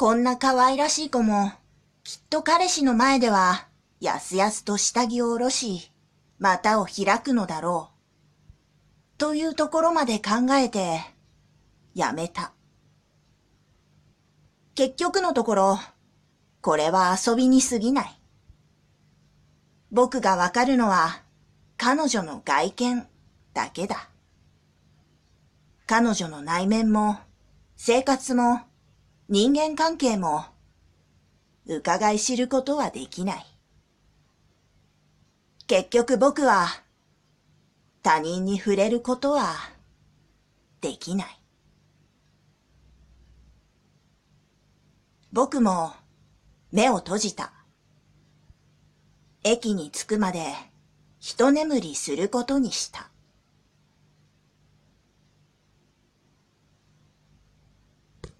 こんな可愛らしい子も、きっと彼氏の前では、やすやすと下着を下ろし、股を開くのだろう。というところまで考えて、やめた。結局のところ、これは遊びに過ぎない。僕がわかるのは、彼女の外見だけだ。彼女の内面も、生活も、人間関係も、伺い知ることはできない。結局僕は、他人に触れることは、できない。僕も目を閉じた。駅に着くまで一眠りすることにした。